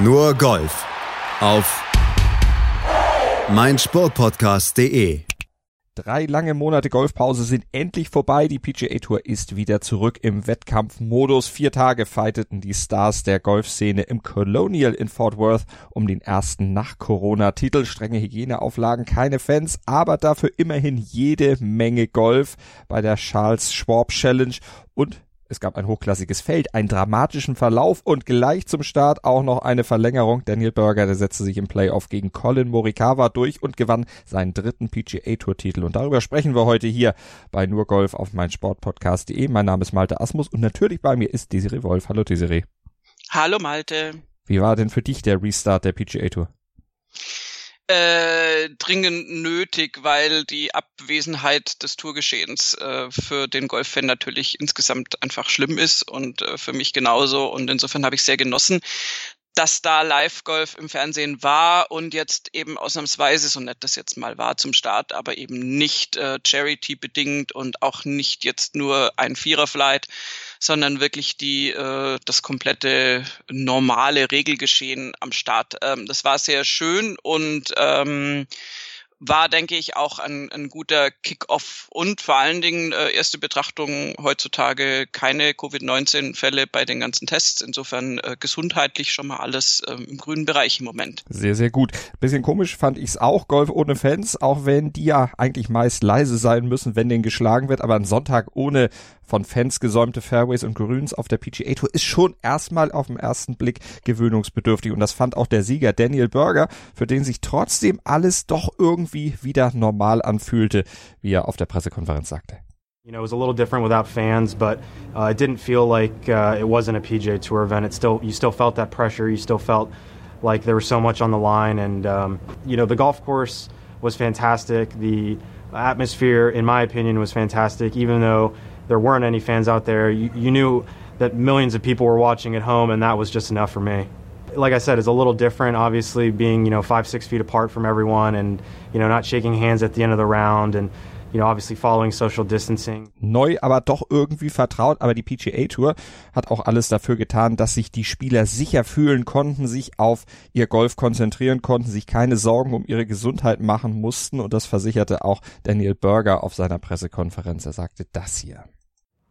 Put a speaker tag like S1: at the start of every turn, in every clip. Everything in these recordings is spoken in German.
S1: Nur Golf auf meinsportpodcast.de.
S2: Drei lange Monate Golfpause sind endlich vorbei. Die PGA Tour ist wieder zurück im Wettkampfmodus. Vier Tage fighteten die Stars der Golfszene im Colonial in Fort Worth um den ersten Nach-Corona-Titel. Strenge Hygieneauflagen, keine Fans, aber dafür immerhin jede Menge Golf bei der Charles Schwab Challenge und es gab ein hochklassiges Feld, einen dramatischen Verlauf und gleich zum Start auch noch eine Verlängerung. Daniel Berger, der setzte sich im Playoff gegen Colin Morikawa durch und gewann seinen dritten PGA Tour Titel. Und darüber sprechen wir heute hier bei Nur Golf auf meinsportpodcast.de. Mein Name ist Malte Asmus und natürlich bei mir ist Desiree Wolf. Hallo Desiree.
S3: Hallo Malte.
S2: Wie war denn für dich der Restart der PGA Tour?
S3: Äh, dringend nötig, weil die Abwesenheit des Tourgeschehens äh, für den Golffan natürlich insgesamt einfach schlimm ist und äh, für mich genauso. Und insofern habe ich sehr genossen, dass da Live-Golf im Fernsehen war und jetzt eben ausnahmsweise, so nett das jetzt mal war zum Start, aber eben nicht äh, Charity-bedingt und auch nicht jetzt nur ein Viererflight, sondern wirklich die äh, das komplette normale Regelgeschehen am Start. Ähm, das war sehr schön und ähm, war, denke ich, auch ein, ein guter Kick-off und vor allen Dingen äh, erste Betrachtung heutzutage keine Covid-19-Fälle bei den ganzen Tests. Insofern äh, gesundheitlich schon mal alles ähm, im grünen Bereich im Moment.
S2: Sehr, sehr gut. Bisschen komisch fand ich es auch, Golf ohne Fans, auch wenn die ja eigentlich meist leise sein müssen, wenn den geschlagen wird, aber ein Sonntag ohne von Fans gesäumte Fairways und Grüns auf der PGA Tour ist schon erstmal auf den ersten Blick gewöhnungsbedürftig und das fand auch der Sieger Daniel Berger, für den sich trotzdem alles doch irgendwie wieder normal anfühlte, wie er auf der Pressekonferenz sagte.
S4: You know, it was a little different without fans, but uh, it didn't feel like uh, it wasn't a PGA Tour event. It still, you still felt that pressure. You still felt like there was so much on the line, and um, you know, the golf course was fantastic. The atmosphere, in my opinion, was fantastic. Even though there weren't any fans out there. You, you knew that millions of people were watching at home, and that was just enough for me. Like I said, it's a little different, obviously, being you know five six feet apart from everyone, and you know not shaking hands at the end of the round, and you know, obviously following social distancing.
S2: Neu, aber doch irgendwie vertraut. Aber die PGA Tour hat auch alles dafür getan, dass sich die Spieler sicher fühlen konnten, sich auf ihr Golf konzentrieren konnten, sich keine Sorgen um ihre Gesundheit machen mussten. Und das versicherte auch Daniel Berger auf seiner Pressekonferenz. Er sagte das hier.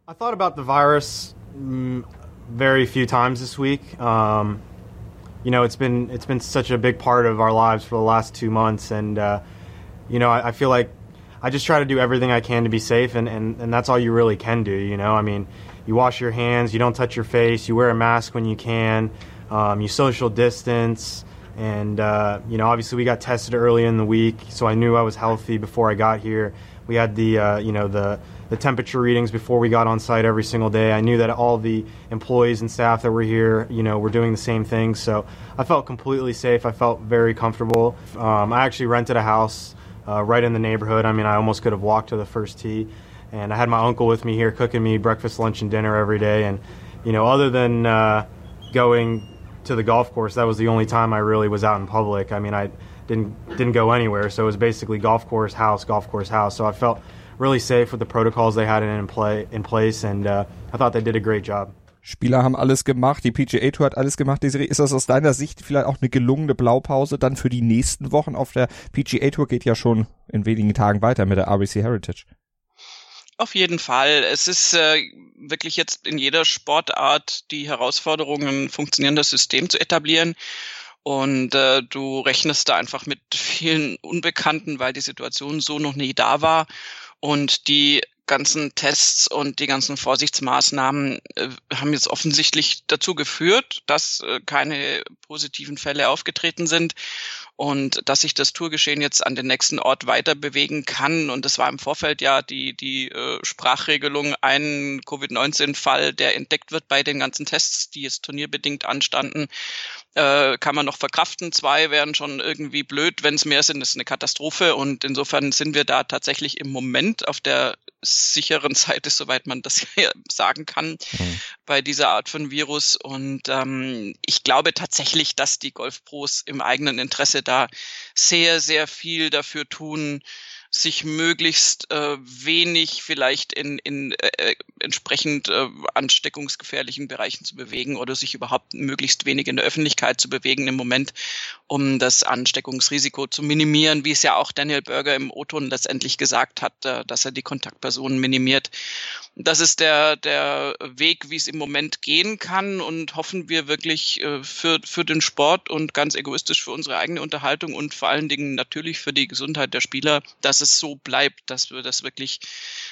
S4: I thought about the virus mm, very few times this week. Um, you know, it's been it's been such a big part of our lives for the last two months, and uh, you know, I, I, feel like I just try to do everything I can to be safe, and, and, and that's all you really can do. You know, I mean, you wash your hands, you don't touch your face, you wear a mask when you can, um, you social distance. And uh, you know, obviously, we got tested early in the week, so I knew I was healthy before I got here. We had the uh, you know the the temperature readings before we got on site every single day. I knew that all the employees and staff that were here, you know, were doing the same thing. So I felt completely safe. I felt very comfortable. Um, I actually rented a house uh, right in the neighborhood. I mean, I almost could have walked to the first tee. And I had my uncle with me here cooking me breakfast, lunch, and dinner every day. And, you know, other than uh, going to the golf course, that was the only time I really was out in public. I mean, I didn't didn't go anywhere, so it was basically golf course, house, golf course, house. So I felt really safe with the protocols they had in play in place, and uh, I thought they did a great job.
S2: Spieler haben alles gemacht, die PGA Tour hat alles gemacht. Desiree, ist das aus deiner Sicht vielleicht auch eine gelungene Blaupause dann für die nächsten Wochen auf der PGA Tour? Geht ja schon in wenigen Tagen weiter mit der RBC Heritage.
S3: Auf jeden Fall. Es ist äh, wirklich jetzt in jeder Sportart die Herausforderung, ein funktionierendes System zu etablieren. Und äh, du rechnest da einfach mit vielen Unbekannten, weil die Situation so noch nie da war. Und die ganzen Tests und die ganzen Vorsichtsmaßnahmen äh, haben jetzt offensichtlich dazu geführt, dass äh, keine positiven Fälle aufgetreten sind und dass sich das Tourgeschehen jetzt an den nächsten Ort weiter bewegen kann. Und das war im Vorfeld ja die, die äh, Sprachregelung, ein Covid-19-Fall, der entdeckt wird bei den ganzen Tests, die jetzt turnierbedingt anstanden, äh, kann man noch verkraften. Zwei wären schon irgendwie blöd. Wenn es mehr sind, ist eine Katastrophe. Und insofern sind wir da tatsächlich im Moment auf der sicheren Seite, soweit man das sagen kann, mhm. bei dieser Art von Virus. Und ähm, ich glaube tatsächlich, dass die Golfpros im eigenen Interesse da sehr, sehr viel dafür tun, sich möglichst äh, wenig vielleicht in, in äh, äh, entsprechend äh, ansteckungsgefährlichen Bereichen zu bewegen oder sich überhaupt möglichst wenig in der Öffentlichkeit zu bewegen im Moment, um das Ansteckungsrisiko zu minimieren, wie es ja auch Daniel Berger im O-Ton letztendlich gesagt hat, äh, dass er die Kontaktpersonen minimiert. Das ist der, der Weg, wie es im Moment gehen kann und hoffen wir wirklich äh, für, für den Sport und ganz egoistisch für unsere eigene Unterhaltung und vor allen Dingen natürlich für die Gesundheit der Spieler, dass es so bleibt, dass wir das wirklich,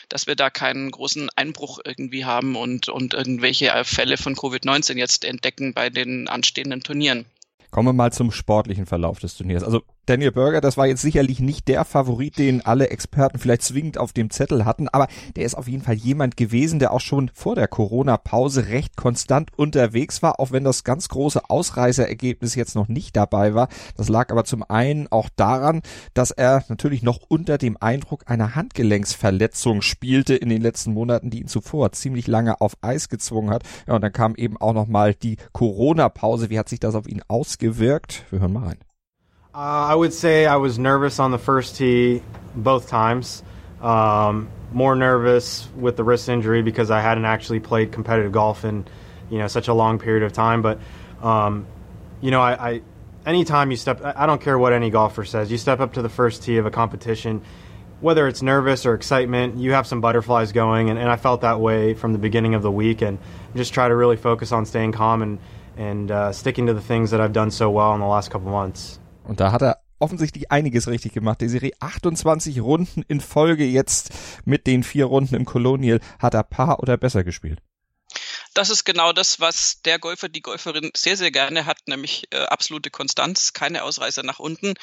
S3: dass wir da keinen großen Einbruch irgendwie haben und, und irgendwelche Fälle von Covid-19 jetzt entdecken bei den anstehenden Turnieren.
S2: Kommen wir mal zum sportlichen Verlauf des Turniers. Also Daniel Berger, das war jetzt sicherlich nicht der Favorit, den alle Experten vielleicht zwingend auf dem Zettel hatten, aber der ist auf jeden Fall jemand gewesen, der auch schon vor der Corona-Pause recht konstant unterwegs war, auch wenn das ganz große Ausreißerergebnis jetzt noch nicht dabei war. Das lag aber zum einen auch daran, dass er natürlich noch unter dem Eindruck einer Handgelenksverletzung spielte in den letzten Monaten, die ihn zuvor ziemlich lange auf Eis gezwungen hat. Ja, und dann kam eben auch noch mal die Corona-Pause. Wie hat sich das auf ihn ausgewirkt? Wir hören mal rein.
S4: Uh, I would say I was nervous on the first tee both times. Um, more nervous with the wrist injury because I hadn't actually played competitive golf in you know such a long period of time. But um, you know, I, I anytime you step, I don't care what any golfer says. You step up to the first tee of a competition, whether it's nervous or excitement, you have some butterflies going, and, and I felt that way from the beginning of the week, and just try to really focus on staying calm and and uh, sticking to the things that I've done so well in the last couple months.
S2: Und da hat er offensichtlich einiges richtig gemacht. Die Serie 28 Runden in Folge jetzt mit den vier Runden im Colonial hat er paar oder besser gespielt.
S3: Das ist genau das, was der Golfer, die Golferin sehr, sehr gerne hat, nämlich äh, absolute Konstanz, keine Ausreißer nach unten.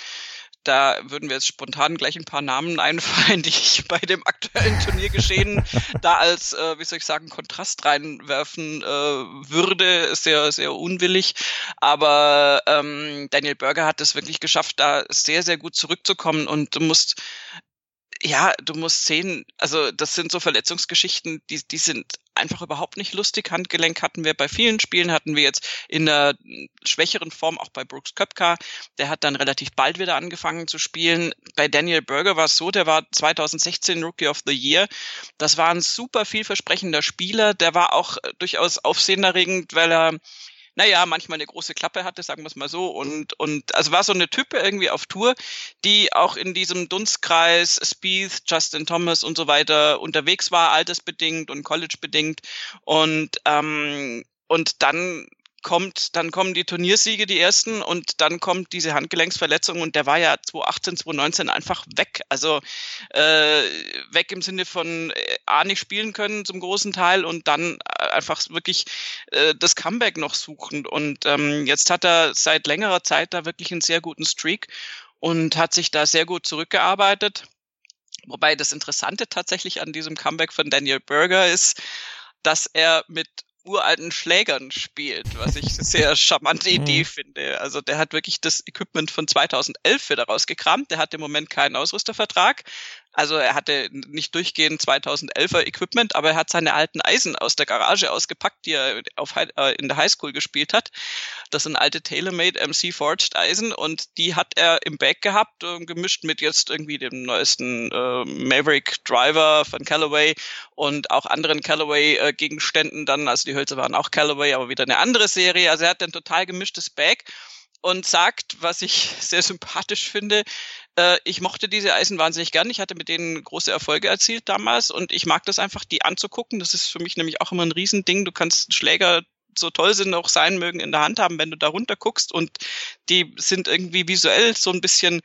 S3: Da würden wir jetzt spontan gleich ein paar Namen einfallen, die ich bei dem aktuellen Turniergeschehen da als, äh, wie soll ich sagen, Kontrast reinwerfen äh, würde. Sehr, sehr unwillig. Aber ähm, Daniel Berger hat es wirklich geschafft, da sehr, sehr gut zurückzukommen und du musst ja, du musst sehen, also das sind so Verletzungsgeschichten, die, die sind einfach überhaupt nicht lustig. Handgelenk hatten wir bei vielen Spielen, hatten wir jetzt in einer schwächeren Form auch bei Brooks Köpka. Der hat dann relativ bald wieder angefangen zu spielen. Bei Daniel Berger war es so, der war 2016 Rookie of the Year. Das war ein super vielversprechender Spieler. Der war auch durchaus aufsehenerregend, weil er naja, manchmal eine große Klappe hatte, sagen wir es mal so. Und, und also war so eine Type irgendwie auf Tour, die auch in diesem Dunstkreis Spieth, Justin Thomas und so weiter unterwegs war, altersbedingt und collegebedingt. Und, ähm, und dann kommt, dann kommen die Turniersiege, die ersten, und dann kommt diese Handgelenksverletzung und der war ja 2018, 2019 einfach weg. Also äh, weg im Sinne von äh, A nicht spielen können zum großen Teil und dann äh, einfach wirklich äh, das Comeback noch suchen. Und ähm, jetzt hat er seit längerer Zeit da wirklich einen sehr guten Streak und hat sich da sehr gut zurückgearbeitet. Wobei das Interessante tatsächlich an diesem Comeback von Daniel Berger ist, dass er mit uralten Schlägern spielt, was ich eine sehr charmante mhm. Idee finde. Also der hat wirklich das Equipment von 2011 wieder rausgekramt. Der hat im Moment keinen Ausrüstervertrag, also er hatte nicht durchgehend 2011er Equipment, aber er hat seine alten Eisen aus der Garage ausgepackt, die er auf, äh, in der Highschool gespielt hat. Das sind alte TaylorMade MC Forged Eisen und die hat er im Bag gehabt, äh, gemischt mit jetzt irgendwie dem neuesten äh, Maverick Driver von Callaway und auch anderen Callaway äh, Gegenständen dann. Also die Hölzer waren auch Callaway, aber wieder eine andere Serie. Also er hat ein total gemischtes Bag und sagt, was ich sehr sympathisch finde, äh, ich mochte diese Eisen wahnsinnig gern. Ich hatte mit denen große Erfolge erzielt damals und ich mag das einfach, die anzugucken. Das ist für mich nämlich auch immer ein Riesending. Du kannst Schläger so toll sind auch sein mögen in der Hand haben, wenn du da runter guckst und die sind irgendwie visuell so ein bisschen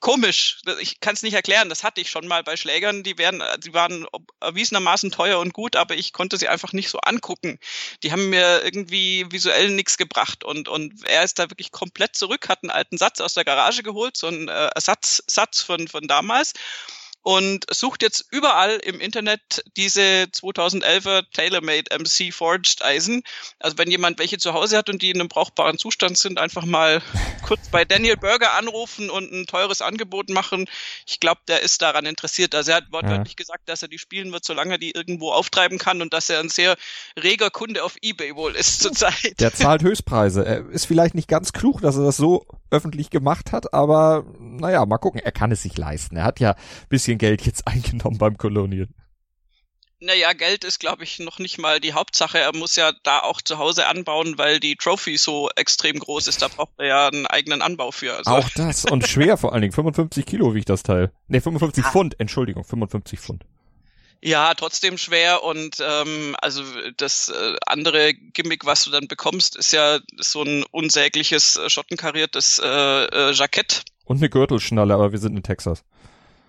S3: komisch. Ich kann es nicht erklären. Das hatte ich schon mal bei Schlägern. Die werden, die waren erwiesenermaßen teuer und gut, aber ich konnte sie einfach nicht so angucken. Die haben mir irgendwie visuell nichts gebracht und und er ist da wirklich komplett zurück, hat einen alten Satz aus der Garage geholt, so einen äh, Ersatzsatz von von damals und sucht jetzt überall im Internet diese 2011er TaylorMade MC Forged Eisen. Also wenn jemand welche zu Hause hat und die in einem brauchbaren Zustand sind, einfach mal kurz bei Daniel Burger anrufen und ein teures Angebot machen. Ich glaube, der ist daran interessiert. Also er hat wortwörtlich ja. gesagt, dass er die spielen wird, solange er die irgendwo auftreiben kann und dass er ein sehr reger Kunde auf Ebay wohl ist zurzeit.
S2: Der zahlt Höchstpreise. Er ist vielleicht nicht ganz klug, dass er das so öffentlich gemacht hat, aber naja, mal gucken, er kann es sich leisten. Er hat ja bisschen Geld jetzt eingenommen beim Colonial.
S3: Naja, Geld ist, glaube ich, noch nicht mal die Hauptsache. Er muss ja da auch zu Hause anbauen, weil die Trophy so extrem groß ist. Da braucht er ja einen eigenen Anbau für.
S2: Also. Auch das und schwer vor allen Dingen. 55 Kilo wiegt das Teil. Ne, 55 ah. Pfund, Entschuldigung, 55 Pfund.
S3: Ja, trotzdem schwer und ähm, also das äh, andere Gimmick, was du dann bekommst, ist ja so ein unsägliches äh, schottenkariertes äh, äh, Jackett.
S2: Und eine Gürtelschnalle, aber wir sind in Texas.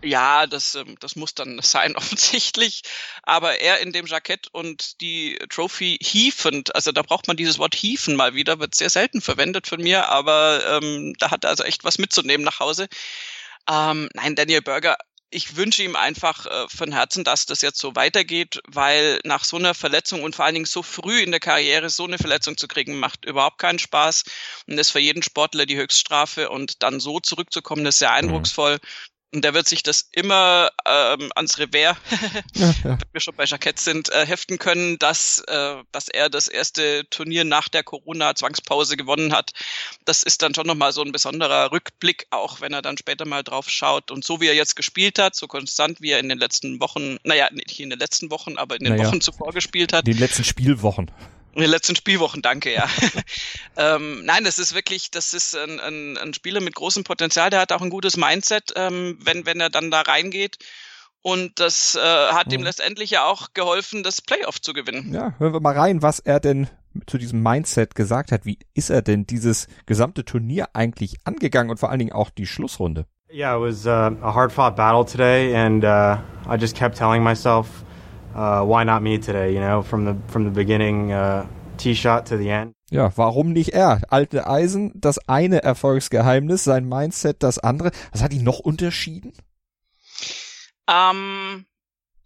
S3: Ja, das, ähm, das muss dann sein, offensichtlich. Aber er in dem Jackett und die Trophy hiefend, also da braucht man dieses Wort hieven mal wieder, wird sehr selten verwendet von mir, aber ähm, da hat er also echt was mitzunehmen nach Hause. Ähm, nein, Daniel Berger, ich wünsche ihm einfach äh, von Herzen, dass das jetzt so weitergeht, weil nach so einer Verletzung und vor allen Dingen so früh in der Karriere so eine Verletzung zu kriegen, macht überhaupt keinen Spaß und ist für jeden Sportler die Höchststrafe und dann so zurückzukommen, ist sehr mhm. eindrucksvoll. Mhm. Und der wird sich das immer ähm, ans Revers, ja, ja. wenn wir schon bei Jackett sind, äh, heften können, dass, äh, dass er das erste Turnier nach der Corona-Zwangspause gewonnen hat. Das ist dann schon nochmal so ein besonderer Rückblick, auch wenn er dann später mal drauf schaut. Und so wie er jetzt gespielt hat, so konstant wie er in den letzten Wochen, naja, nicht in den letzten Wochen, aber in den naja, Wochen zuvor gespielt hat.
S2: In den letzten Spielwochen.
S3: In den letzten Spielwochen, danke, ja. ähm, nein, das ist wirklich, das ist ein, ein, ein Spieler mit großem Potenzial, der hat auch ein gutes Mindset, ähm, wenn, wenn er dann da reingeht. Und das äh, hat ihm mhm. letztendlich ja auch geholfen, das Playoff zu gewinnen.
S2: Ja, hören wir mal rein, was er denn zu diesem Mindset gesagt hat. Wie ist er denn dieses gesamte Turnier eigentlich angegangen und vor allen Dingen auch die Schlussrunde?
S4: Yeah, it was uh, a hard fought battle today and uh, I just kept telling myself uh, why not me today? You know, from the from the beginning, uh, tee shot to the end.
S2: Ja, warum nicht er? Alte Eisen, das eine Erfolgsgeheimnis, sein Mindset das andere. Was hat ihn noch unterschieden?
S3: Ähm,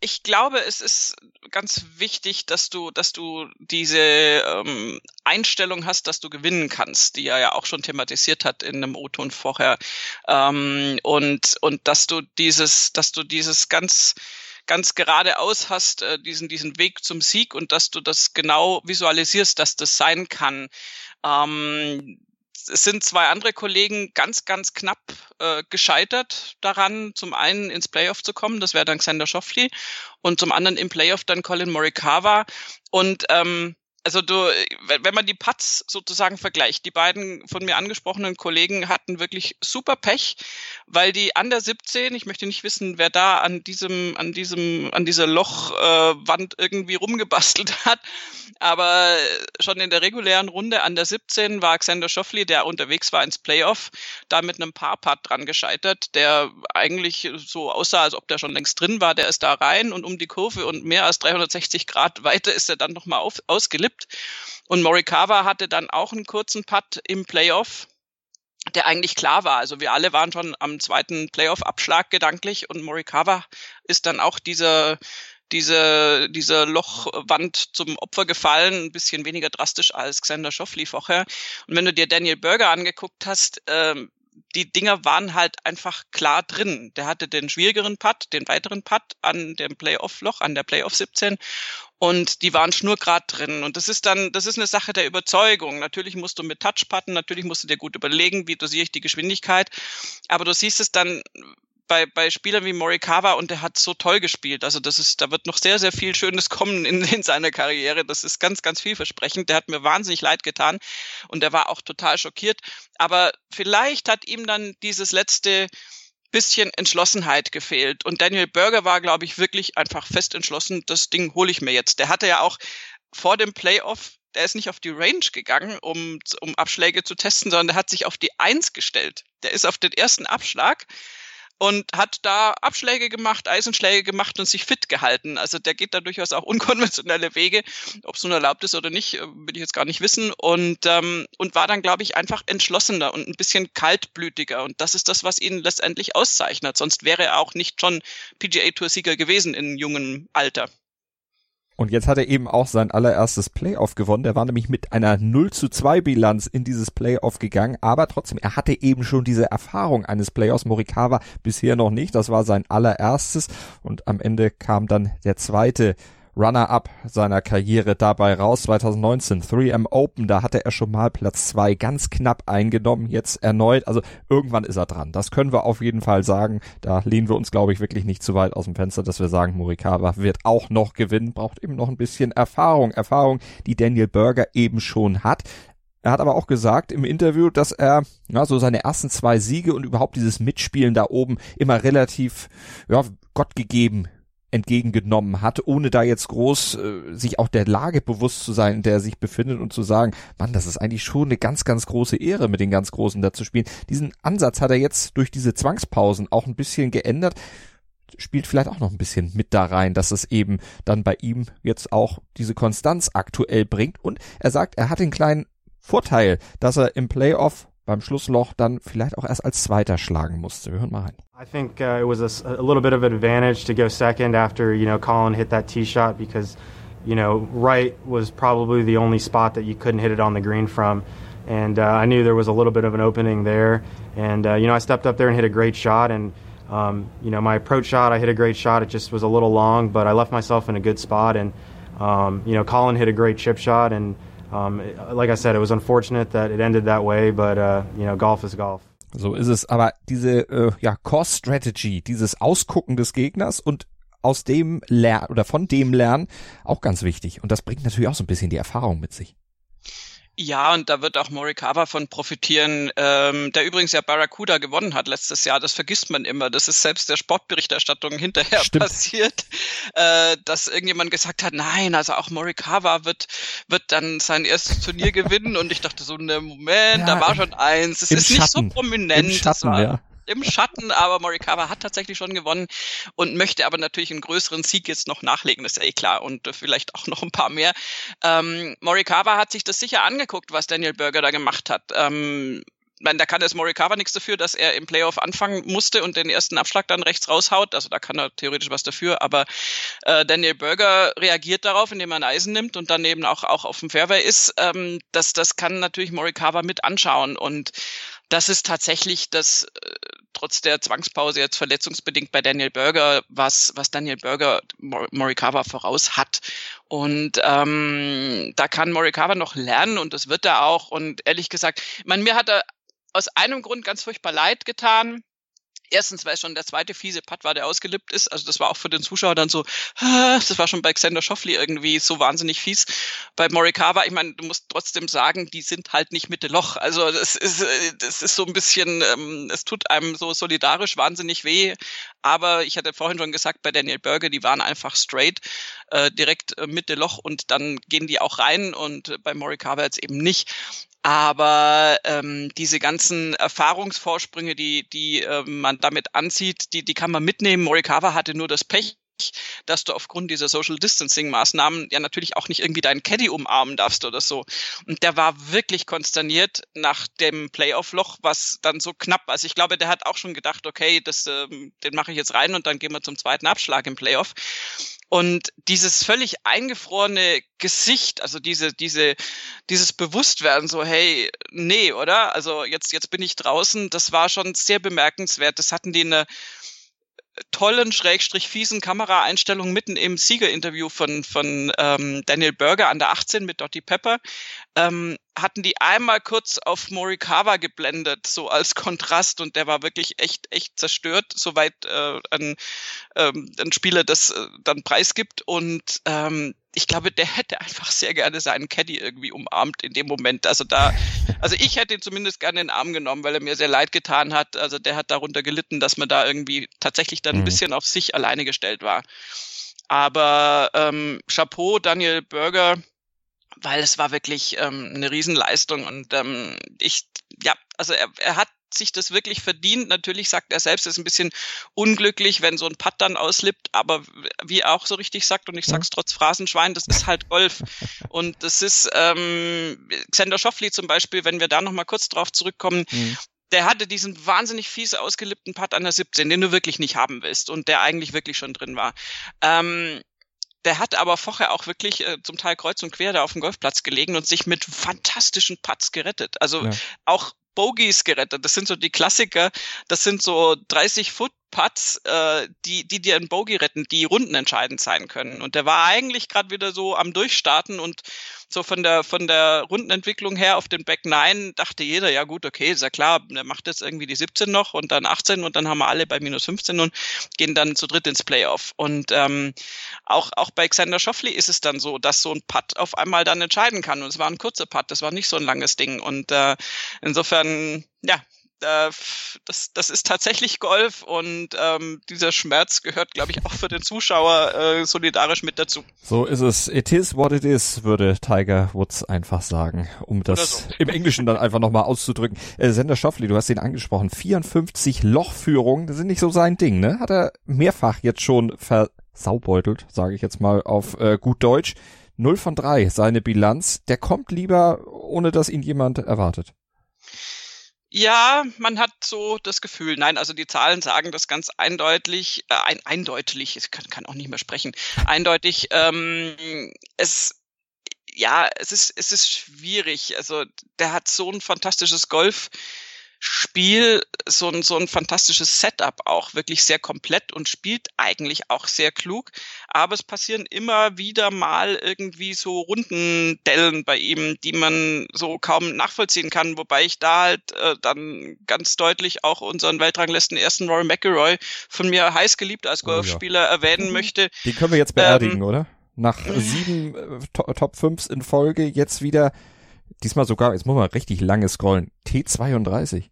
S3: ich glaube, es ist ganz wichtig, dass du, dass du diese ähm, Einstellung hast, dass du gewinnen kannst, die er ja auch schon thematisiert hat in einem O-Ton vorher. Ähm, und, und dass du dieses, dass du dieses ganz ganz geradeaus hast, äh, diesen, diesen Weg zum Sieg und dass du das genau visualisierst, dass das sein kann. Ähm, es sind zwei andere Kollegen ganz, ganz knapp äh, gescheitert daran, zum einen ins Playoff zu kommen, das wäre dann Xander Schofli, und zum anderen im Playoff dann Colin Morikawa. Und ähm, also du, wenn man die Putts sozusagen vergleicht, die beiden von mir angesprochenen Kollegen hatten wirklich super Pech, weil die an der 17, ich möchte nicht wissen, wer da an diesem, an diesem, an dieser Lochwand äh, irgendwie rumgebastelt hat, aber schon in der regulären Runde an der 17 war Xander Schoffli, der unterwegs war ins Playoff, da mit einem Paar-Putt dran gescheitert, der eigentlich so aussah, als ob der schon längst drin war, der ist da rein und um die Kurve und mehr als 360 Grad weiter ist er dann nochmal ausgelippt gekippt. Und Morikawa hatte dann auch einen kurzen Putt im Playoff, der eigentlich klar war. Also wir alle waren schon am zweiten Playoff-Abschlag gedanklich und Morikawa ist dann auch dieser diese, diese Lochwand zum Opfer gefallen, ein bisschen weniger drastisch als Xander Schoffli vorher. Und wenn du dir Daniel Berger angeguckt hast, ähm, die Dinger waren halt einfach klar drin. Der hatte den schwierigeren Putt, den weiteren Putt an dem Playoff-Loch, an der Playoff 17 und die waren schnurgrad drin. Und das ist dann, das ist eine Sache der Überzeugung. Natürlich musst du mit Touchpatten, natürlich musst du dir gut überlegen, wie dosiere ich die Geschwindigkeit. Aber du siehst es dann bei, bei Spielern wie Morikawa und der hat so toll gespielt. Also das ist, da wird noch sehr, sehr viel Schönes kommen in, in seiner Karriere. Das ist ganz, ganz vielversprechend. Der hat mir wahnsinnig leid getan und der war auch total schockiert. Aber vielleicht hat ihm dann dieses letzte, bisschen Entschlossenheit gefehlt. Und Daniel Berger war, glaube ich, wirklich einfach fest entschlossen, das Ding hole ich mir jetzt. Der hatte ja auch vor dem Playoff, der ist nicht auf die Range gegangen, um, um Abschläge zu testen, sondern der hat sich auf die Eins gestellt. Der ist auf den ersten Abschlag und hat da Abschläge gemacht, Eisenschläge gemacht und sich fit gehalten. Also der geht da durchaus auch unkonventionelle Wege. Ob es nun erlaubt ist oder nicht, äh, will ich jetzt gar nicht wissen. Und, ähm, und war dann, glaube ich, einfach entschlossener und ein bisschen kaltblütiger. Und das ist das, was ihn letztendlich auszeichnet. Sonst wäre er auch nicht schon PGA-Tour-Sieger gewesen in jungem Alter.
S2: Und jetzt hat er eben auch sein allererstes Playoff gewonnen. Der war nämlich mit einer 0 zu 2 Bilanz in dieses Playoff gegangen. Aber trotzdem, er hatte eben schon diese Erfahrung eines Playoffs. Morikawa bisher noch nicht. Das war sein allererstes. Und am Ende kam dann der zweite Runner-up seiner Karriere dabei raus. 2019 3M Open, da hatte er schon mal Platz zwei ganz knapp eingenommen, jetzt erneut. Also irgendwann ist er dran. Das können wir auf jeden Fall sagen. Da lehnen wir uns, glaube ich, wirklich nicht zu weit aus dem Fenster, dass wir sagen, Morikawa wird auch noch gewinnen, braucht eben noch ein bisschen Erfahrung. Erfahrung, die Daniel Berger eben schon hat. Er hat aber auch gesagt im Interview, dass er ja, so seine ersten zwei Siege und überhaupt dieses Mitspielen da oben immer relativ ja, Gott gegeben entgegengenommen hat, ohne da jetzt groß äh, sich auch der Lage bewusst zu sein, in der er sich befindet und zu sagen, Mann, das ist eigentlich schon eine ganz, ganz große Ehre, mit den ganz Großen da zu spielen. Diesen Ansatz hat er jetzt durch diese Zwangspausen auch ein bisschen geändert spielt vielleicht auch noch ein bisschen mit da rein, dass es eben dann bei ihm jetzt auch diese Konstanz aktuell bringt. Und er sagt, er hat den kleinen Vorteil, dass er im Playoff beim Schlussloch dann vielleicht auch erst als Zweiter schlagen musste. Wir hören mal rein.
S4: I think uh, it was a, a, little bit of an advantage to go second after you know Colin hit that tee shot because you know right was probably the only spot that you couldn't hit it on the green from, and uh, I knew there was a little bit of an opening there, and uh, you know I stepped up there and hit a great shot and. Um, you know, my approach shot, I hit a great shot. It just was a little long, but I left myself in a good spot. And, um, you know, Colin hit a great chip shot. And, um, like I said, it was unfortunate that it ended that way, but uh, you know, golf is golf.
S2: So ist es. Aber diese äh, ja, Course Strategy, dieses Ausgucken des Gegners und aus dem lernen oder von dem lernen, auch ganz wichtig. Und das bringt natürlich auch so ein bisschen die Erfahrung mit sich.
S3: Ja, und da wird auch Morikawa von profitieren, ähm, der übrigens ja Barracuda gewonnen hat letztes Jahr. Das vergisst man immer. Das ist selbst der Sportberichterstattung hinterher Stimmt. passiert, äh, dass irgendjemand gesagt hat, nein, also auch Morikawa wird, wird dann sein erstes Turnier gewinnen. Und ich dachte so, ne, Moment, ja, da war schon eins. Es ist Schatten. nicht so prominent. Im
S2: Schatten, ja
S3: im Schatten, aber Morikawa hat tatsächlich schon gewonnen und möchte aber natürlich einen größeren Sieg jetzt noch nachlegen, das ist ja eh klar und vielleicht auch noch ein paar mehr. Ähm, Morikawa hat sich das sicher angeguckt, was Daniel Berger da gemacht hat. Ähm, meine, da kann jetzt Morikawa nichts dafür, dass er im Playoff anfangen musste und den ersten Abschlag dann rechts raushaut. Also da kann er theoretisch was dafür. Aber äh, Daniel Berger reagiert darauf, indem er ein Eisen nimmt und dann eben auch, auch auf dem Fairway ist. Ähm, das, das kann natürlich Morikawa mit anschauen. Und das ist tatsächlich das, äh, trotz der Zwangspause jetzt verletzungsbedingt bei Daniel Berger, was, was Daniel Berger Morikawa voraus hat. Und ähm, da kann Morikawa noch lernen und das wird er auch. Und ehrlich gesagt, man, mir hat er aus einem Grund ganz furchtbar leid getan erstens, weil schon der zweite fiese Putt war, der ausgelippt ist. Also das war auch für den Zuschauer dann so, das war schon bei Xander Schoffli irgendwie so wahnsinnig fies. Bei Morikawa, ich meine, du musst trotzdem sagen, die sind halt nicht Mitte Loch. Also das ist, das ist so ein bisschen, ähm, es tut einem so solidarisch wahnsinnig weh. Aber ich hatte vorhin schon gesagt, bei Daniel Berger, die waren einfach straight, äh, direkt äh, Mitte Loch und dann gehen die auch rein und bei Morikawa jetzt eben nicht. Aber ähm, diese ganzen Erfahrungsvorsprünge, die, die äh, man damit anzieht, die, die kann man mitnehmen. Morikawa hatte nur das Pech, dass du aufgrund dieser Social Distancing Maßnahmen ja natürlich auch nicht irgendwie deinen Caddy umarmen darfst oder so. Und der war wirklich konsterniert nach dem Playoff-Loch, was dann so knapp, also ich glaube, der hat auch schon gedacht, okay, das, ähm, den mache ich jetzt rein und dann gehen wir zum zweiten Abschlag im Playoff. Und dieses völlig eingefrorene Gesicht, also diese, diese, dieses Bewusstwerden, so, hey, nee, oder? Also jetzt, jetzt bin ich draußen, das war schon sehr bemerkenswert. Das hatten die in der tollen, schrägstrich fiesen Kameraeinstellungen mitten im Siegerinterview von, von ähm, Daniel Berger an der 18 mit Dottie Pepper, ähm, hatten die einmal kurz auf Morikawa geblendet, so als Kontrast. Und der war wirklich echt, echt zerstört, soweit äh, ein, ähm, ein Spieler das äh, dann preisgibt. Und ähm, ich glaube, der hätte einfach sehr gerne seinen Caddy irgendwie umarmt in dem Moment. Also da, also ich hätte ihn zumindest gerne in den Arm genommen, weil er mir sehr leid getan hat. Also der hat darunter gelitten, dass man da irgendwie tatsächlich dann ein mhm. bisschen auf sich alleine gestellt war. Aber ähm, Chapeau, Daniel Berger, weil es war wirklich ähm, eine Riesenleistung und ähm, ich, ja, also er, er hat sich das wirklich verdient. Natürlich sagt er selbst, es ist ein bisschen unglücklich, wenn so ein Putt dann auslippt, aber wie er auch so richtig sagt, und ich sag's trotz Phrasenschwein, das ist halt Golf. Und das ist ähm, Xander Schoffli zum Beispiel, wenn wir da nochmal kurz drauf zurückkommen, mhm. der hatte diesen wahnsinnig fies ausgelippten Putt an der 17, den du wirklich nicht haben willst und der eigentlich wirklich schon drin war. Ähm, der hat aber vorher auch wirklich äh, zum Teil kreuz und quer da auf dem Golfplatz gelegen und sich mit fantastischen Putts gerettet. Also ja. auch Bogies gerettet. Das sind so die Klassiker. Das sind so 30 Foot Putts, äh, die, die dir einen Bogey retten, die rundenentscheidend sein können. Und der war eigentlich gerade wieder so am Durchstarten und so von der von der Rundenentwicklung her auf den Back 9 dachte jeder, ja gut, okay, ist ja klar, der macht jetzt irgendwie die 17 noch und dann 18 und dann haben wir alle bei minus 15 und gehen dann zu dritt ins Playoff. Und ähm, auch, auch bei Xander Schoffley ist es dann so, dass so ein Putt auf einmal dann entscheiden kann. Und es war ein kurzer Putt, das war nicht so ein langes Ding. Und äh, insofern, ja, äh, das, das ist tatsächlich Golf und ähm, dieser Schmerz gehört, glaube ich, auch für den Zuschauer äh, solidarisch mit dazu.
S2: So ist es. It is what it is, würde Tiger Woods einfach sagen, um das so. im Englischen dann einfach nochmal auszudrücken. Äh, Sender Schoffli, du hast ihn angesprochen, 54 Lochführungen, das sind nicht so sein Ding, ne? Hat er mehrfach jetzt schon versaubeutelt, sage ich jetzt mal auf äh, gut Deutsch. 0 von 3, seine Bilanz. Der kommt lieber, ohne dass ihn jemand erwartet.
S3: Ja, man hat so das Gefühl, nein, also die Zahlen sagen das ganz eindeutig, äh, ein, eindeutig, ich kann, kann auch nicht mehr sprechen, eindeutig, ähm, es, ja, es ist, es ist schwierig. Also der hat so ein fantastisches Golf Spiel so ein, so ein fantastisches Setup auch, wirklich sehr komplett und spielt eigentlich auch sehr klug. Aber es passieren immer wieder mal irgendwie so Rundendellen bei ihm, die man so kaum nachvollziehen kann. Wobei ich da halt äh, dann ganz deutlich auch unseren Weltranglisten ersten Rory McIlroy von mir heiß geliebt als Golfspieler oh ja. erwähnen mhm. möchte.
S2: Den können wir jetzt beerdigen, ähm, oder? Nach sieben äh, Top 5 in Folge jetzt wieder Diesmal sogar, jetzt muss man richtig lange scrollen. T32.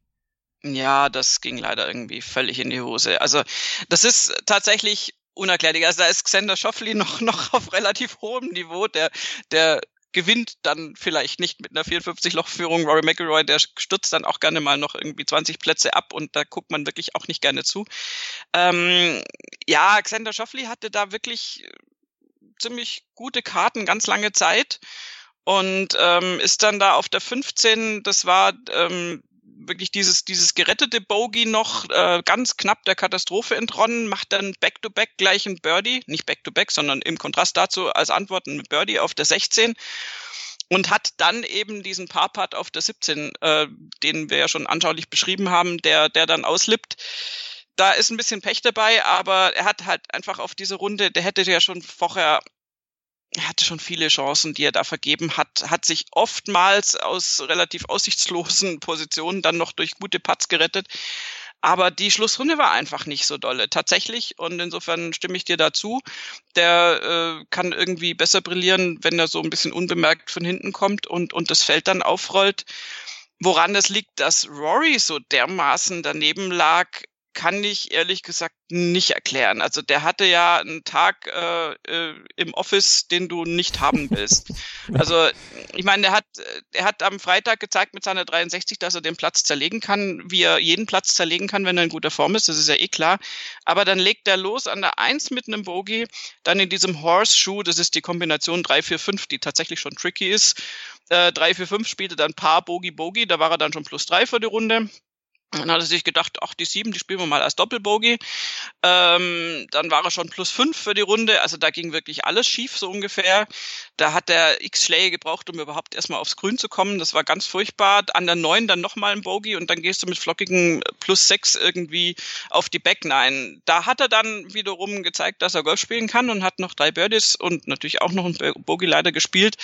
S3: Ja, das ging leider irgendwie völlig in die Hose. Also, das ist tatsächlich unerklärlich. Also, da ist Xander Schoffli noch, noch auf relativ hohem Niveau. Der, der gewinnt dann vielleicht nicht mit einer 54-Loch-Führung. Rory McIlroy, der stürzt dann auch gerne mal noch irgendwie 20 Plätze ab und da guckt man wirklich auch nicht gerne zu. Ähm, ja, Xander Schoffli hatte da wirklich ziemlich gute Karten, ganz lange Zeit und ähm, ist dann da auf der 15, das war ähm, wirklich dieses, dieses gerettete Bogey noch äh, ganz knapp der Katastrophe entronnen, macht dann Back-to-Back -back gleich ein Birdie, nicht Back-to-Back, -back, sondern im Kontrast dazu als Antwort ein Birdie auf der 16 und hat dann eben diesen Par-Putt auf der 17, äh, den wir ja schon anschaulich beschrieben haben, der, der dann auslippt. Da ist ein bisschen Pech dabei, aber er hat halt einfach auf diese Runde, der hätte ja schon vorher er hatte schon viele Chancen, die er da vergeben hat, hat sich oftmals aus relativ aussichtslosen Positionen dann noch durch gute Putts gerettet. Aber die Schlussrunde war einfach nicht so dolle, tatsächlich. Und insofern stimme ich dir dazu. Der äh, kann irgendwie besser brillieren, wenn er so ein bisschen unbemerkt von hinten kommt und, und das Feld dann aufrollt. Woran das liegt, dass Rory so dermaßen daneben lag, kann ich ehrlich gesagt nicht erklären. Also der hatte ja einen Tag äh, äh, im Office, den du nicht haben willst. Also ich meine, der hat, er hat am Freitag gezeigt mit seiner 63, dass er den Platz zerlegen kann, wie er jeden Platz zerlegen kann, wenn er in guter Form ist. Das ist ja eh klar. Aber dann legt er los an der 1 mit einem Bogey, dann in diesem Horseshoe, das ist die Kombination 3, 4, 5, die tatsächlich schon tricky ist. Äh, 3, 4, 5 spielte dann Paar Bogey, Bogey, da war er dann schon plus 3 für die Runde. Dann hat er sich gedacht, ach, die sieben, die spielen wir mal als Doppelbogey. Ähm, dann war er schon plus fünf für die Runde. Also da ging wirklich alles schief, so ungefähr. Da hat er x Schläge gebraucht, um überhaupt erstmal aufs Grün zu kommen. Das war ganz furchtbar. An der neun dann nochmal ein Bogey und dann gehst du mit flockigen plus sechs irgendwie auf die Back Nine. Da hat er dann wiederum gezeigt, dass er Golf spielen kann und hat noch drei Birdies und natürlich auch noch ein Bogey leider gespielt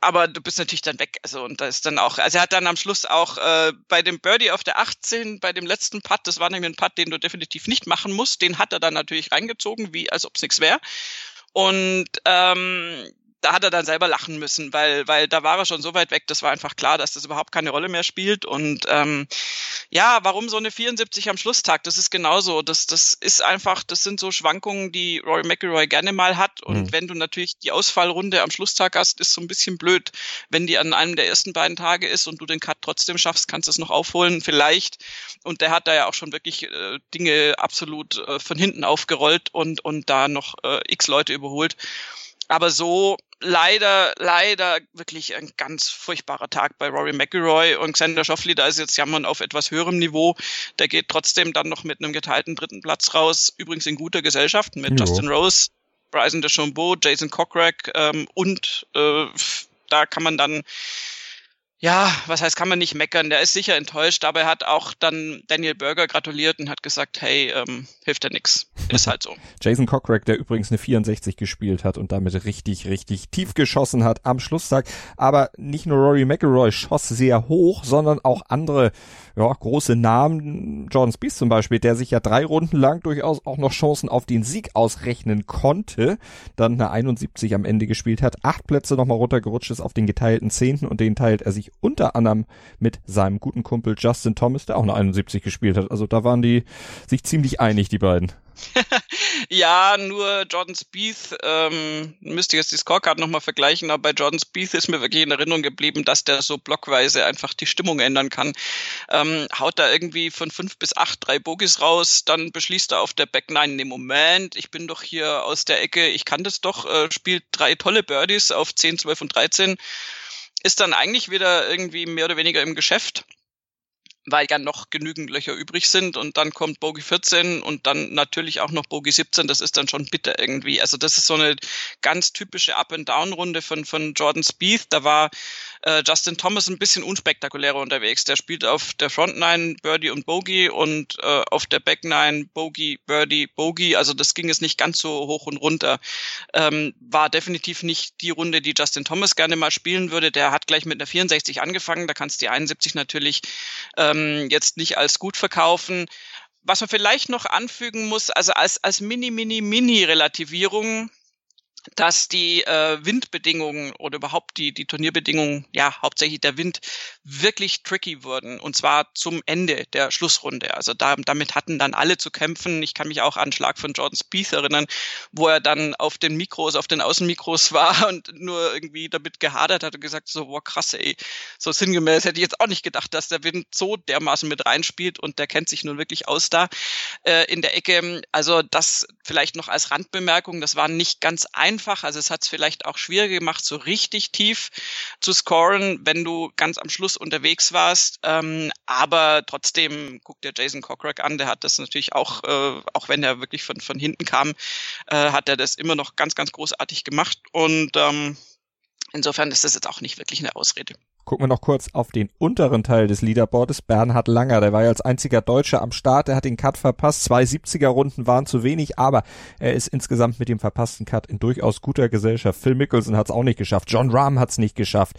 S3: aber du bist natürlich dann weg. Also und da ist dann auch, also er hat dann am Schluss auch äh, bei dem Birdie auf der 18, bei dem letzten Putt, das war nämlich ein Putt, den du definitiv nicht machen musst, den hat er dann natürlich reingezogen, wie als ob es nichts wäre. Und ähm, da hat er dann selber lachen müssen, weil, weil da war er schon so weit weg, das war einfach klar, dass das überhaupt keine Rolle mehr spielt. Und ähm, ja, warum so eine 74 am Schlusstag? Das ist genauso. Das, das ist einfach, das sind so Schwankungen, die Rory McIlroy gerne mal hat. Und mhm. wenn du natürlich die Ausfallrunde am Schlusstag hast, ist so ein bisschen blöd. Wenn die an einem der ersten beiden Tage ist und du den Cut trotzdem schaffst, kannst du es noch aufholen, vielleicht. Und der hat da ja auch schon wirklich äh, Dinge absolut äh, von hinten aufgerollt und, und da noch äh, x Leute überholt. Aber so leider, leider wirklich ein ganz furchtbarer Tag bei Rory McIlroy und Xander Schoffli, da ist jetzt Jammern auf etwas höherem Niveau. Der geht trotzdem dann noch mit einem geteilten dritten Platz raus, übrigens in guter Gesellschaft mit jo. Justin Rose, Bryson DeChambeau, Jason Cochrack ähm, und äh, da kann man dann ja, was heißt, kann man nicht meckern. Der ist sicher enttäuscht, aber er hat auch dann Daniel Berger gratuliert und hat gesagt, hey, ähm, hilft ja nix. Ist halt so.
S2: Jason Cockrack, der übrigens eine 64 gespielt hat und damit richtig, richtig tief geschossen hat am Schlusstag. Aber nicht nur Rory McIlroy schoss sehr hoch, sondern auch andere ja, große Namen. Jordan Spieth zum Beispiel, der sich ja drei Runden lang durchaus auch noch Chancen auf den Sieg ausrechnen konnte. Dann eine 71 am Ende gespielt hat, acht Plätze nochmal runtergerutscht ist auf den geteilten Zehnten und den teilt er sich unter anderem mit seinem guten Kumpel Justin Thomas, der auch eine 71 gespielt hat. Also da waren die sich ziemlich einig, die beiden.
S3: ja, nur Jordan Spieth, ähm, müsste jetzt die Scorecard nochmal vergleichen, aber bei Jordan Spieth ist mir wirklich in Erinnerung geblieben, dass der so blockweise einfach die Stimmung ändern kann. Ähm, haut da irgendwie von fünf bis acht drei Bogies raus, dann beschließt er auf der Back 9, im Moment, ich bin doch hier aus der Ecke, ich kann das doch, äh, spielt drei tolle Birdies auf 10, 12 und 13, ist dann eigentlich wieder irgendwie mehr oder weniger im Geschäft weil ja noch genügend Löcher übrig sind und dann kommt Bogey 14 und dann natürlich auch noch Bogey 17, das ist dann schon bitter irgendwie. Also das ist so eine ganz typische Up-and-Down-Runde von, von Jordan Spieth. Da war äh, Justin Thomas ein bisschen unspektakulärer unterwegs. Der spielt auf der Front 9 Birdie und Bogey und äh, auf der Back 9 Bogey, Birdie, Bogey. Also das ging es nicht ganz so hoch und runter. Ähm, war definitiv nicht die Runde, die Justin Thomas gerne mal spielen würde. Der hat gleich mit einer 64 angefangen. Da kannst du die 71 natürlich ähm, jetzt nicht als gut verkaufen. Was man vielleicht noch anfügen muss, also als, als Mini, Mini, Mini-Relativierung, dass die äh, Windbedingungen oder überhaupt die, die Turnierbedingungen, ja, hauptsächlich der Wind, wirklich tricky wurden. Und zwar zum Ende der Schlussrunde. Also da, damit hatten dann alle zu kämpfen. Ich kann mich auch an Schlag von Jordan Spieth erinnern, wo er dann auf den Mikros, auf den Außenmikros war und nur irgendwie damit gehadert hat und gesagt so, boah, krass, ey. So sinngemäß hätte ich jetzt auch nicht gedacht, dass der Wind so dermaßen mit reinspielt und der kennt sich nun wirklich aus da äh, in der Ecke. Also das vielleicht noch als Randbemerkung. Das war nicht ganz einfach einfach. Also es hat es vielleicht auch schwieriger gemacht, so richtig tief zu scoren, wenn du ganz am Schluss unterwegs warst. Ähm, aber trotzdem guckt der Jason Cockrock an, der hat das natürlich auch, äh, auch wenn er wirklich von, von hinten kam, äh, hat er das immer noch ganz, ganz großartig gemacht. Und ähm, insofern ist das jetzt auch nicht wirklich eine Ausrede.
S2: Gucken wir noch kurz auf den unteren Teil des Leaderboards. Bernhard Langer, der war ja als einziger Deutscher am Start, der hat den Cut verpasst. Zwei 70er Runden waren zu wenig, aber er ist insgesamt mit dem verpassten Cut in durchaus guter Gesellschaft. Phil Mickelson hat es auch nicht geschafft. John Rahm hat es nicht geschafft.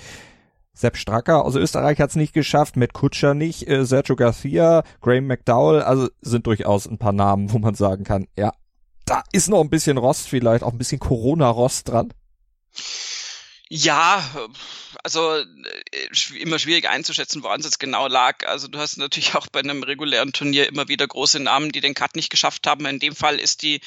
S2: Sepp Stracker aus Österreich hat es nicht geschafft, Matt Kutscher nicht, äh, Sergio Garcia, Graham McDowell, also sind durchaus ein paar Namen, wo man sagen kann, ja, da ist noch ein bisschen Rost vielleicht, auch ein bisschen Corona-Rost dran.
S3: Ja, also äh, immer schwierig einzuschätzen, woran es jetzt genau lag. Also du hast natürlich auch bei einem regulären Turnier immer wieder große Namen, die den Cut nicht geschafft haben. In dem Fall ist die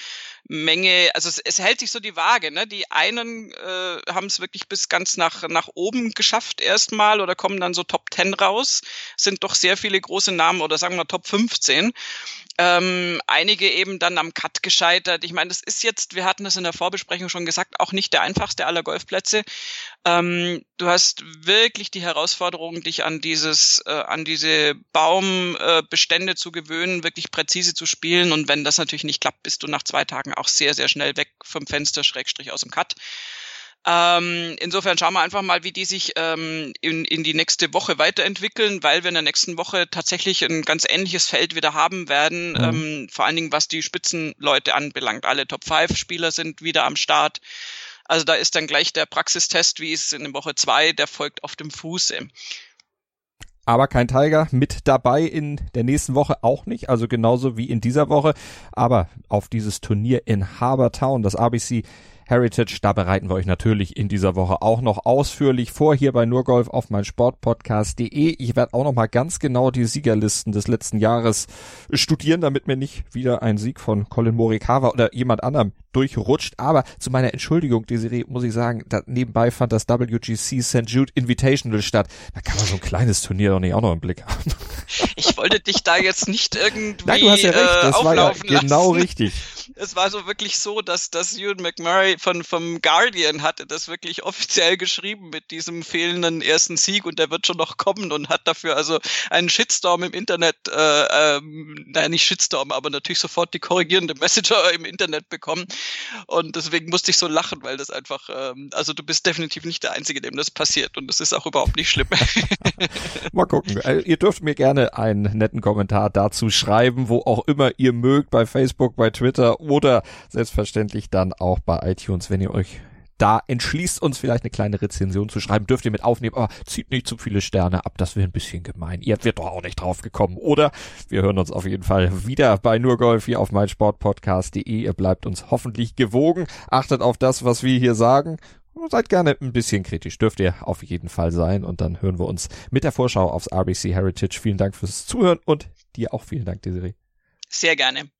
S3: Menge, also es, es hält sich so die Waage. Ne? Die einen äh, haben es wirklich bis ganz nach, nach oben geschafft erstmal oder kommen dann so Top 10 raus. Sind doch sehr viele große Namen oder sagen wir Top 15. Ähm, einige eben dann am Cut gescheitert. Ich meine, das ist jetzt, wir hatten das in der Vorbesprechung schon gesagt, auch nicht der einfachste aller Golfplätze. Ähm, du hast wirklich die Herausforderung, dich an dieses, äh, an diese Baumbestände äh, zu gewöhnen, wirklich präzise zu spielen. Und wenn das natürlich nicht klappt, bist du nach zwei Tagen auch sehr, sehr schnell weg vom Fenster, Schrägstrich aus dem Cut. Ähm, insofern schauen wir einfach mal, wie die sich ähm, in, in die nächste Woche weiterentwickeln, weil wir in der nächsten Woche tatsächlich ein ganz ähnliches Feld wieder haben werden, mhm. ähm, vor allen Dingen was die Spitzenleute anbelangt. Alle Top-5-Spieler sind wieder am Start. Also da ist dann gleich der Praxistest, wie es in der Woche zwei, der folgt auf dem Fuße
S2: aber kein Tiger mit dabei in der nächsten Woche auch nicht, also genauso wie in dieser Woche, aber auf dieses Turnier in Harbour Town, das ABC Heritage. Da bereiten wir euch natürlich in dieser Woche auch noch ausführlich vor hier bei Nurgolf auf mein Sportpodcast.de. Ich werde auch noch mal ganz genau die Siegerlisten des letzten Jahres studieren, damit mir nicht wieder ein Sieg von Colin Morikawa oder jemand anderem durchrutscht. Aber zu meiner Entschuldigung, Desiree, muss ich sagen, da nebenbei fand das WGC St. Jude Invitational statt. Da kann man so ein kleines Turnier doch nicht auch noch im Blick haben.
S3: Ich wollte dich da jetzt nicht irgendwie
S2: Nein, du hast ja recht, das
S3: äh,
S2: war ja genau
S3: lassen.
S2: richtig.
S3: Es war so wirklich so, dass, dass Ewan McMurray von, vom Guardian hatte das wirklich offiziell geschrieben mit diesem fehlenden ersten Sieg und der wird schon noch kommen und hat dafür also einen Shitstorm im Internet, äh, ähm, naja, nicht Shitstorm, aber natürlich sofort die korrigierende Messenger im Internet bekommen. Und deswegen musste ich so lachen, weil das einfach, ähm, also du bist definitiv nicht der Einzige, dem das passiert und das ist auch überhaupt nicht schlimm.
S2: Mal gucken. Äh, ihr dürft mir gerne einen netten Kommentar dazu schreiben, wo auch immer ihr mögt, bei Facebook, bei Twitter oder selbstverständlich dann auch bei iTunes, wenn ihr euch da entschließt uns vielleicht eine kleine Rezension zu schreiben, dürft ihr mit aufnehmen, aber zieht nicht zu viele Sterne ab, das wäre ein bisschen gemein. Ihr werdet doch auch nicht drauf gekommen, oder? Wir hören uns auf jeden Fall wieder bei nur Golf hier auf meinsportpodcast.de. Ihr bleibt uns hoffentlich gewogen, achtet auf das, was wir hier sagen. Seid gerne ein bisschen kritisch, dürft ihr auf jeden Fall sein. Und dann hören wir uns mit der Vorschau aufs RBC Heritage. Vielen Dank fürs Zuhören und dir auch vielen Dank, Desiree.
S3: Sehr gerne.